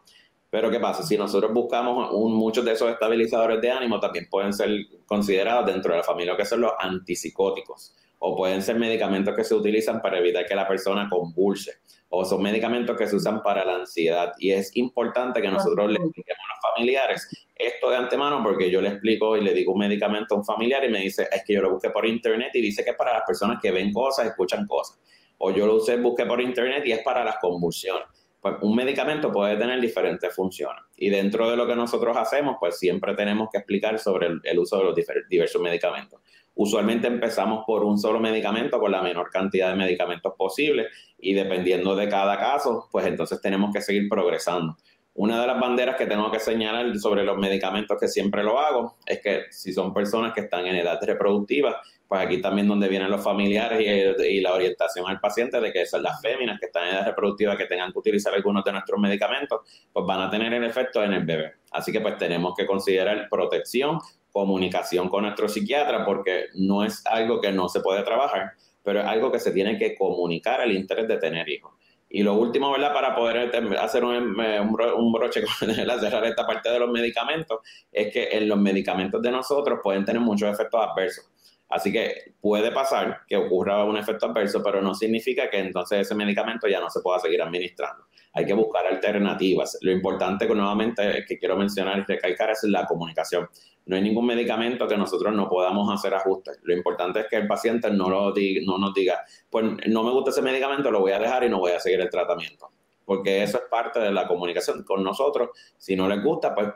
[SPEAKER 3] Pero ¿qué pasa? Si nosotros buscamos muchos de esos estabilizadores de ánimo, también pueden ser considerados dentro de la familia que son los antipsicóticos, o pueden ser medicamentos que se utilizan para evitar que la persona convulse, o son medicamentos que se usan para la ansiedad. Y es importante que nosotros le expliquemos a los familiares esto de antemano porque yo le explico y le digo un medicamento a un familiar y me dice, es que yo lo busqué por internet y dice que es para las personas que ven cosas, escuchan cosas. O yo lo busqué por internet y es para las convulsiones. Pues un medicamento puede tener diferentes funciones. Y dentro de lo que nosotros hacemos, pues siempre tenemos que explicar sobre el, uso de los diversos medicamentos. Usualmente empezamos por un solo medicamento con la menor cantidad de medicamentos posible y dependiendo de cada caso, pues entonces tenemos que seguir progresando. Una de las banderas que tengo que señalar sobre los medicamentos que siempre lo hago es que si son personas que están en edad reproductiva, pues aquí también donde vienen los familiares y, la orientación al paciente de que son las féminas que están en edad reproductiva que tengan que utilizar algunos de nuestros medicamentos, pues van a tener el efecto en el bebé. Así que pues tenemos que considerar protección, comunicación con nuestro psiquiatra, porque no es algo que no se puede trabajar, pero es algo que se tiene que comunicar al interés de tener hijos. Y lo último, ¿verdad? Para poder hacer un, un broche con cerrar esta parte de los medicamentos, es que en los medicamentos de nosotros pueden tener muchos efectos adversos. Así que puede pasar que ocurra un efecto adverso, pero no significa que entonces ese medicamento ya no se pueda seguir administrando. Hay que buscar alternativas. Lo importante que nuevamente que quiero mencionar y recalcar es la comunicación. No hay ningún medicamento que nosotros no podamos hacer ajustes. Lo importante es que el paciente no, lo diga, no nos diga, pues no me gusta ese medicamento, lo voy a dejar y no voy a seguir el tratamiento. Porque eso es parte de la comunicación con nosotros. Si no les gusta, pues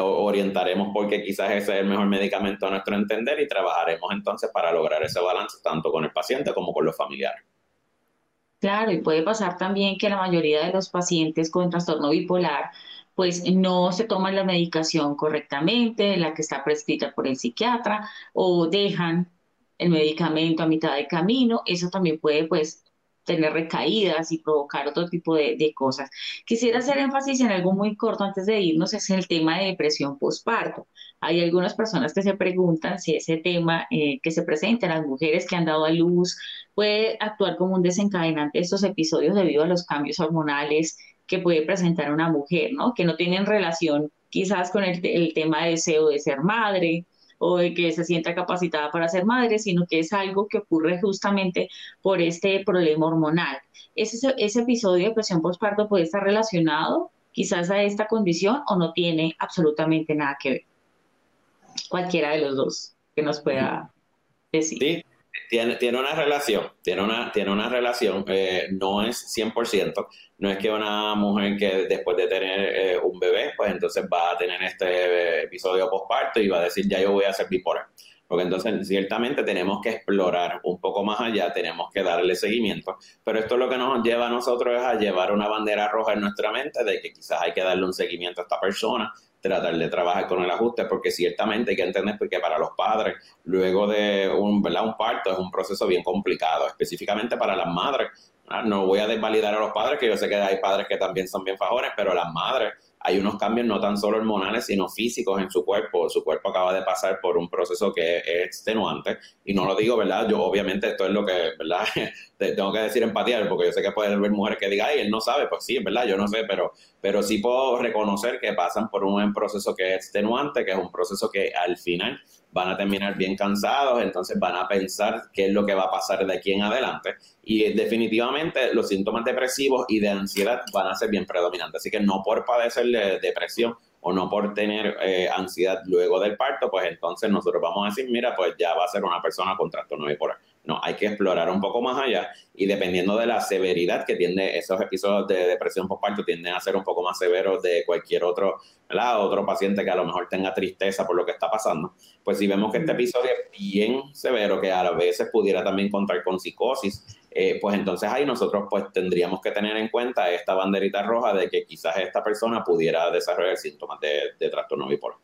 [SPEAKER 3] orientaremos porque quizás ese es el mejor medicamento a nuestro entender y trabajaremos entonces para lograr ese balance tanto con el paciente como con los familiares.
[SPEAKER 1] Claro, y puede pasar también que la mayoría de los pacientes con trastorno bipolar pues no se toman la medicación correctamente, la que está prescrita por el psiquiatra, o dejan el medicamento a mitad de camino, eso también puede pues tener recaídas y provocar otro tipo de, cosas. Quisiera hacer énfasis en algo muy corto antes de irnos, es el tema de depresión postparto. Hay algunas personas que se preguntan si ese tema eh, que se presenta en las mujeres que han dado a luz puede actuar como un desencadenante de estos episodios debido a los cambios hormonales que puede presentar una mujer, ¿no? Que no tienen relación quizás con el, el tema de deseo de ser madre, o de que se sienta capacitada para ser madre, sino que es algo que ocurre justamente por este problema hormonal. Ese, ese episodio de depresión postparto puede estar relacionado quizás a esta condición o no tiene absolutamente nada que ver. Cualquiera de los dos que nos pueda decir.
[SPEAKER 3] Sí, tiene, tiene una relación, tiene una, tiene una relación, eh, no es 100%, no es que una mujer que después de tener eh, un bebé, pues entonces va a tener este episodio postparto y va a decir, ya yo voy a ser bipolar. Porque entonces ciertamente tenemos que explorar un poco más allá, tenemos que darle seguimiento, pero esto lo que nos lleva a nosotros es a llevar una bandera roja en nuestra mente de que quizás hay que darle un seguimiento a esta persona, tratar de trabajar con el ajuste, porque ciertamente hay que entender que para los padres, luego de un, ¿verdad? un parto, es un proceso bien complicado, específicamente para las madres, Ah, no voy a desvalidar a los padres, que yo sé que hay padres que también son bien fajones, pero las madres hay unos cambios no tan solo hormonales, sino físicos en su cuerpo. Su cuerpo acaba de pasar por un proceso que es extenuante. Y no lo digo, ¿verdad? Yo obviamente esto es lo que, ¿verdad? Tengo que decir empatía, porque yo sé que puede haber mujeres que digan, ay, él no sabe. Pues sí, ¿verdad? Yo no sé, pero, pero sí puedo reconocer que pasan por un proceso que es extenuante, que es un proceso que al final van a terminar bien cansados, entonces van a pensar qué es lo que va a pasar de aquí en adelante. Y definitivamente los síntomas depresivos y de ansiedad van a ser bien predominantes. Así que no por padecer de depresión o no por tener eh, ansiedad luego del parto, pues entonces nosotros vamos a decir, mira, pues ya va a ser una persona con trastorno bipolar. No, hay que explorar un poco más allá y dependiendo de la severidad que tiene esos episodios de depresión postparto, tienden a ser un poco más severos de cualquier otro, ¿verdad? otro paciente que a lo mejor tenga tristeza por lo que está pasando. Pues si vemos que este episodio es bien severo, que a veces pudiera también contar con psicosis, eh, pues entonces ahí nosotros pues tendríamos que tener en cuenta esta banderita roja de que quizás esta persona pudiera desarrollar síntomas de, de trastorno bipolar.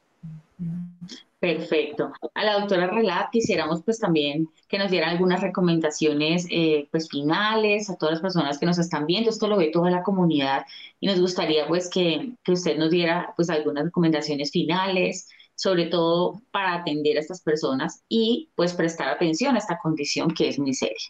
[SPEAKER 1] Perfecto. A la doctora Relat quisiéramos pues también que nos diera algunas recomendaciones eh, pues finales a todas las personas que nos están viendo. Esto lo ve toda la comunidad y nos gustaría pues que, que usted nos diera pues algunas recomendaciones finales, sobre todo para atender a estas personas y pues prestar atención a esta condición que es muy seria.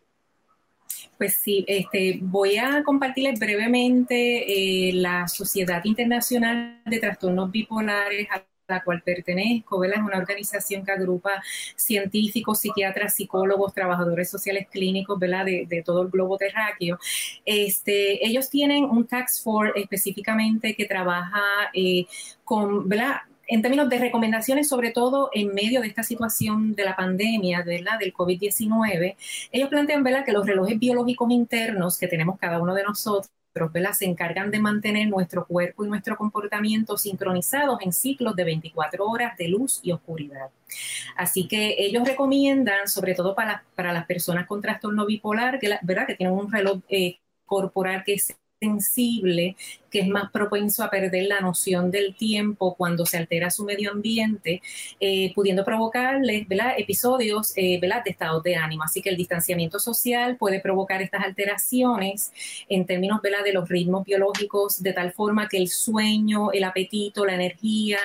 [SPEAKER 2] Pues sí, este, voy a compartirles brevemente eh, la Sociedad Internacional de Trastornos Bipolares la cual pertenezco, ¿verdad? Es una organización que agrupa científicos, psiquiatras, psicólogos, trabajadores sociales clínicos, ¿verdad? De, todo el globo terráqueo. Este, ellos tienen un tax force específicamente que trabaja eh, con, ¿verdad? en términos de recomendaciones, sobre todo en medio de esta situación de la pandemia, ¿verdad? del COVID-19, ellos plantean ¿verdad? que los relojes biológicos internos que tenemos cada uno de nosotros se encargan de mantener nuestro cuerpo y nuestro comportamiento sincronizados en ciclos de 24 horas de luz y oscuridad. Así que ellos recomiendan, sobre todo para, para las personas con trastorno bipolar, que, ¿verdad? que tienen un reloj eh, corporal que es sensible que es más propenso a perder la noción del tiempo cuando se altera su medio ambiente, eh, pudiendo provocarles episodios eh, de estados de ánimo. Así que el distanciamiento social puede provocar estas alteraciones en términos de los ritmos biológicos de tal forma que el sueño, el apetito, la energía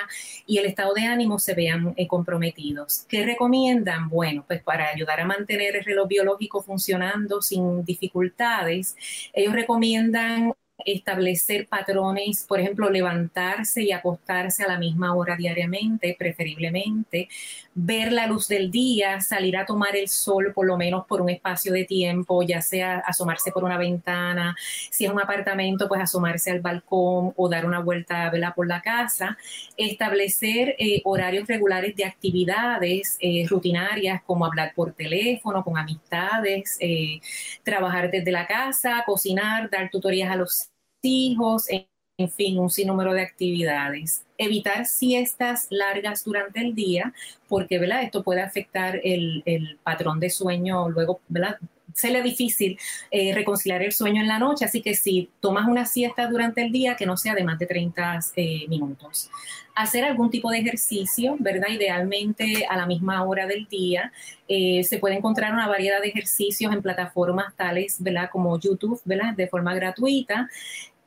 [SPEAKER 2] y el estado de ánimo se vean eh, comprometidos. ¿Qué recomiendan? Bueno, pues para ayudar a mantener el reloj biológico funcionando sin dificultades, ellos recomiendan establecer patrones, por ejemplo, levantarse y acostarse a la misma hora diariamente, preferiblemente, ver la luz del día, salir a tomar el sol por lo menos por un espacio de tiempo, ya sea asomarse por una ventana, si es un apartamento, pues asomarse al balcón o dar una vuelta ¿verdad? por la casa, establecer eh, horarios regulares de actividades eh, rutinarias como hablar por teléfono, con amistades, eh, trabajar desde la casa, cocinar, dar tutorías a los hijos, fin, un sinnúmero de actividades. Evitar siestas largas durante el día, porque ¿verdad? esto puede afectar el, patrón de sueño luego, ¿verdad? se le difícil eh, reconciliar el sueño en la noche, así que si tomas una siesta durante el día, que no sea de más de 30 eh, minutos. Hacer algún tipo de ejercicio, ¿verdad? Idealmente a la misma hora del día. Eh, se puede encontrar una variedad de ejercicios en plataformas tales, ¿verdad? Como YouTube, ¿verdad? De forma gratuita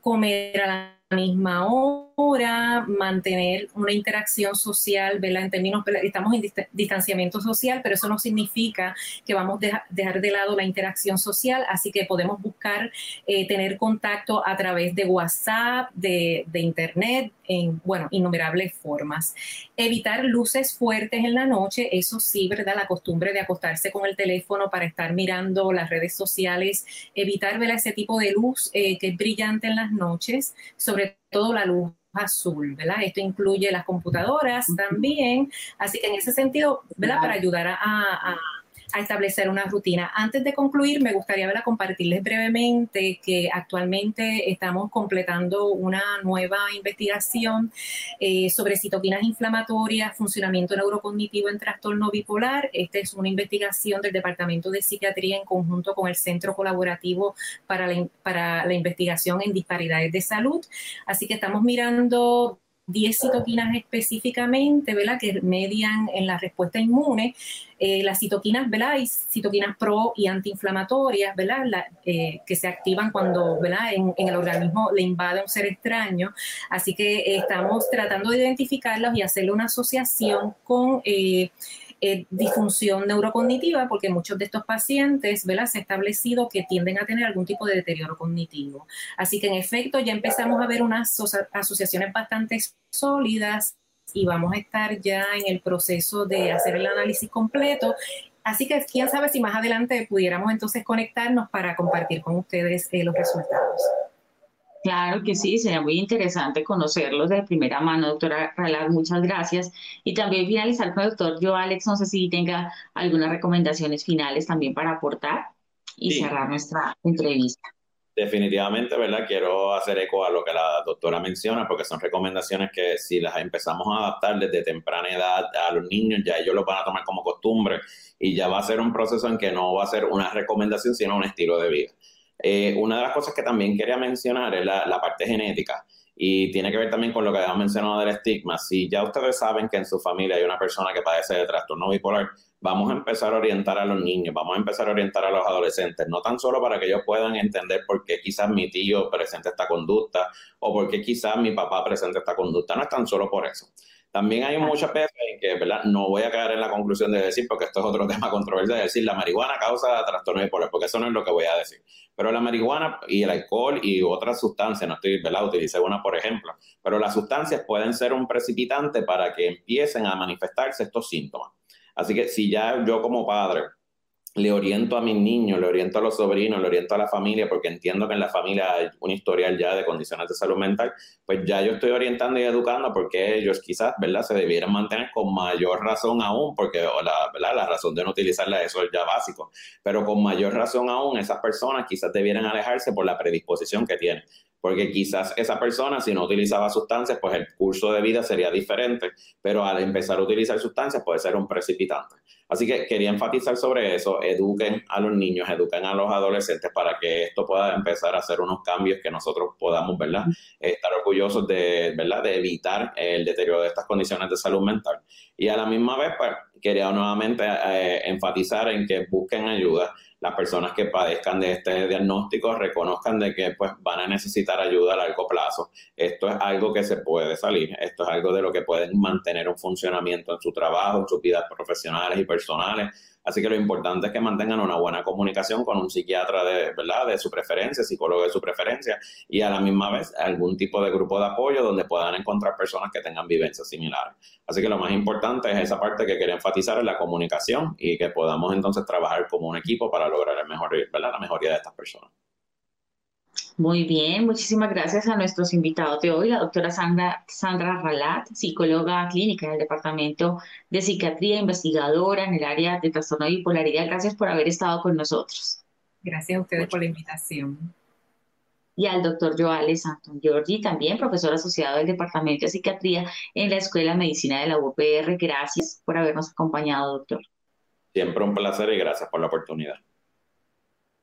[SPEAKER 2] comer a la misma hora, mantener una interacción social, ¿verdad? En términos, estamos en distanciamiento social, pero eso no significa que vamos a dejar de lado la interacción social, así que podemos buscar eh, tener contacto a través de WhatsApp, de, Internet, en, bueno, innumerables formas. Evitar luces fuertes en la noche, eso sí, ¿verdad? La costumbre de acostarse con el teléfono para estar mirando las redes sociales, evitar, ¿verdad? Ese tipo de luz eh, que es brillante en las noches, sobre sobre todo la luz azul, ¿verdad? Esto incluye las computadoras también, así que en ese sentido, ¿verdad? Para ayudar a a establecer una rutina. Antes de concluir, me gustaría compartirles brevemente que actualmente estamos completando una nueva investigación eh, sobre citoquinas inflamatorias, funcionamiento neurocognitivo en trastorno bipolar. Esta es una investigación del Departamento de Psiquiatría en conjunto con el Centro Colaborativo para la, para la Investigación en Disparidades de Salud. Así que estamos mirando 10 citoquinas específicamente, ¿verdad? Que median en la respuesta inmune. Eh, las citoquinas, ¿verdad? Hay citoquinas pro y antiinflamatorias, ¿verdad? Eh, que se activan cuando, ¿verdad? En, el organismo le invade un ser extraño. Así que estamos tratando de identificarlos y hacerle una asociación con eh, disfunción neurocognitiva, porque muchos de estos pacientes, ¿verdad? Se ha establecido que tienden a tener algún tipo de deterioro cognitivo. Así que en efecto ya empezamos a ver unas asociaciones bastante sólidas y vamos a estar ya en el proceso de hacer el análisis completo Así que quién sabe si más adelante pudiéramos entonces conectarnos para compartir con ustedes eh, los resultados.
[SPEAKER 1] Claro que sí, sería muy interesante conocerlos de primera mano, doctora Ralar, muchas gracias. Y también finalizar con el doctor Yo Alex, no sé si tenga algunas recomendaciones finales también para aportar y cerrar nuestra entrevista.
[SPEAKER 3] Definitivamente, ¿verdad? Quiero hacer eco a lo que la doctora menciona, porque son recomendaciones que si las empezamos a adaptar desde temprana edad a los niños, ya ellos lo van a tomar como costumbre y ya va a ser un proceso en que no va a ser una recomendación, sino un estilo de vida. Eh, una de las cosas que también quería mencionar es la, parte genética y tiene que ver también con lo que habíamos mencionado del estigma. Si ya ustedes saben que en su familia hay una persona que padece de trastorno bipolar, vamos a empezar a orientar a los niños, vamos a empezar a orientar a los adolescentes, no tan solo para que ellos puedan entender por qué quizás mi tío presenta esta conducta o por qué quizás mi papá presenta esta conducta, no es tan solo por eso. También hay muchas veces en que, ¿verdad? No voy a caer en la conclusión de decir, porque esto es otro tema controversial, de decir la marihuana causa trastorno bipolar, porque eso no es lo que voy a decir. Pero la marihuana y el alcohol y otras sustancias, no estoy, ¿verdad? Utilicé una por ejemplo, pero las sustancias pueden ser un precipitante para que empiecen a manifestarse estos síntomas. Así que si ya yo como padre le oriento a mis niños, le oriento a los sobrinos, le oriento a la familia, porque entiendo que en la familia hay un historial ya de condiciones de salud mental, pues ya yo estoy orientando y educando porque ellos quizás, ¿verdad?, se debieran mantener con mayor razón aún, porque la, ¿verdad? la razón de no utilizarla, eso es ya básico, pero con mayor razón aún, esas personas quizás debieran alejarse por la predisposición que tienen porque quizás esa persona si no utilizaba sustancias, pues el curso de vida sería diferente, pero al empezar a utilizar sustancias puede ser un precipitante. Así que quería enfatizar sobre eso, eduquen a los niños, eduquen a los adolescentes para que esto pueda empezar a hacer unos cambios que nosotros podamos, ¿verdad? Estar orgullosos de, ¿verdad? De evitar el deterioro de estas condiciones de salud mental. Y a la misma vez, pues, quería nuevamente eh, enfatizar en que busquen ayuda las personas que padezcan de este diagnóstico reconozcan de que pues van a necesitar ayuda a largo plazo. Esto es algo que se puede salir, esto es algo de lo que pueden mantener un funcionamiento en su trabajo, en sus vidas profesionales y personales Así que lo importante es que mantengan una buena comunicación con un psiquiatra de, ¿verdad? de su preferencia, psicólogo de su preferencia y a la misma vez algún tipo de grupo de apoyo donde puedan encontrar personas que tengan vivencias similares. Así que lo más importante es esa parte que quería enfatizar en la comunicación y que podamos entonces trabajar como un equipo para lograr el mejor, la mejoría de estas personas.
[SPEAKER 1] Muy bien, muchísimas gracias a nuestros invitados de hoy, la doctora Sandra, Sandra Ralat, psicóloga clínica del Departamento de Psiquiatría, investigadora en el área de trastorno de bipolaridad. Gracias por haber estado con nosotros.
[SPEAKER 2] Gracias a ustedes por la invitación.
[SPEAKER 1] Y al doctor Joales Santon Giorgi, también profesor asociado del Departamento de Psiquiatría en la Escuela de Medicina de la UPR. Gracias por habernos acompañado, doctor.
[SPEAKER 3] Siempre un placer y gracias por la oportunidad.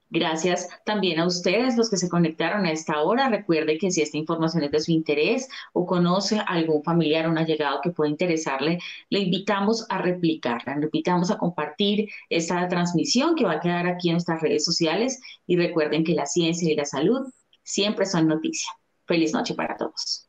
[SPEAKER 1] Gracias también a ustedes, los que se conectaron a esta hora. Recuerde que si esta información es de su interés o conoce a algún familiar o un allegado que pueda interesarle, le invitamos a replicarla, le invitamos a compartir esta transmisión que va a quedar aquí en nuestras redes sociales y recuerden que la ciencia y la salud siempre son noticia. Feliz noche para todos.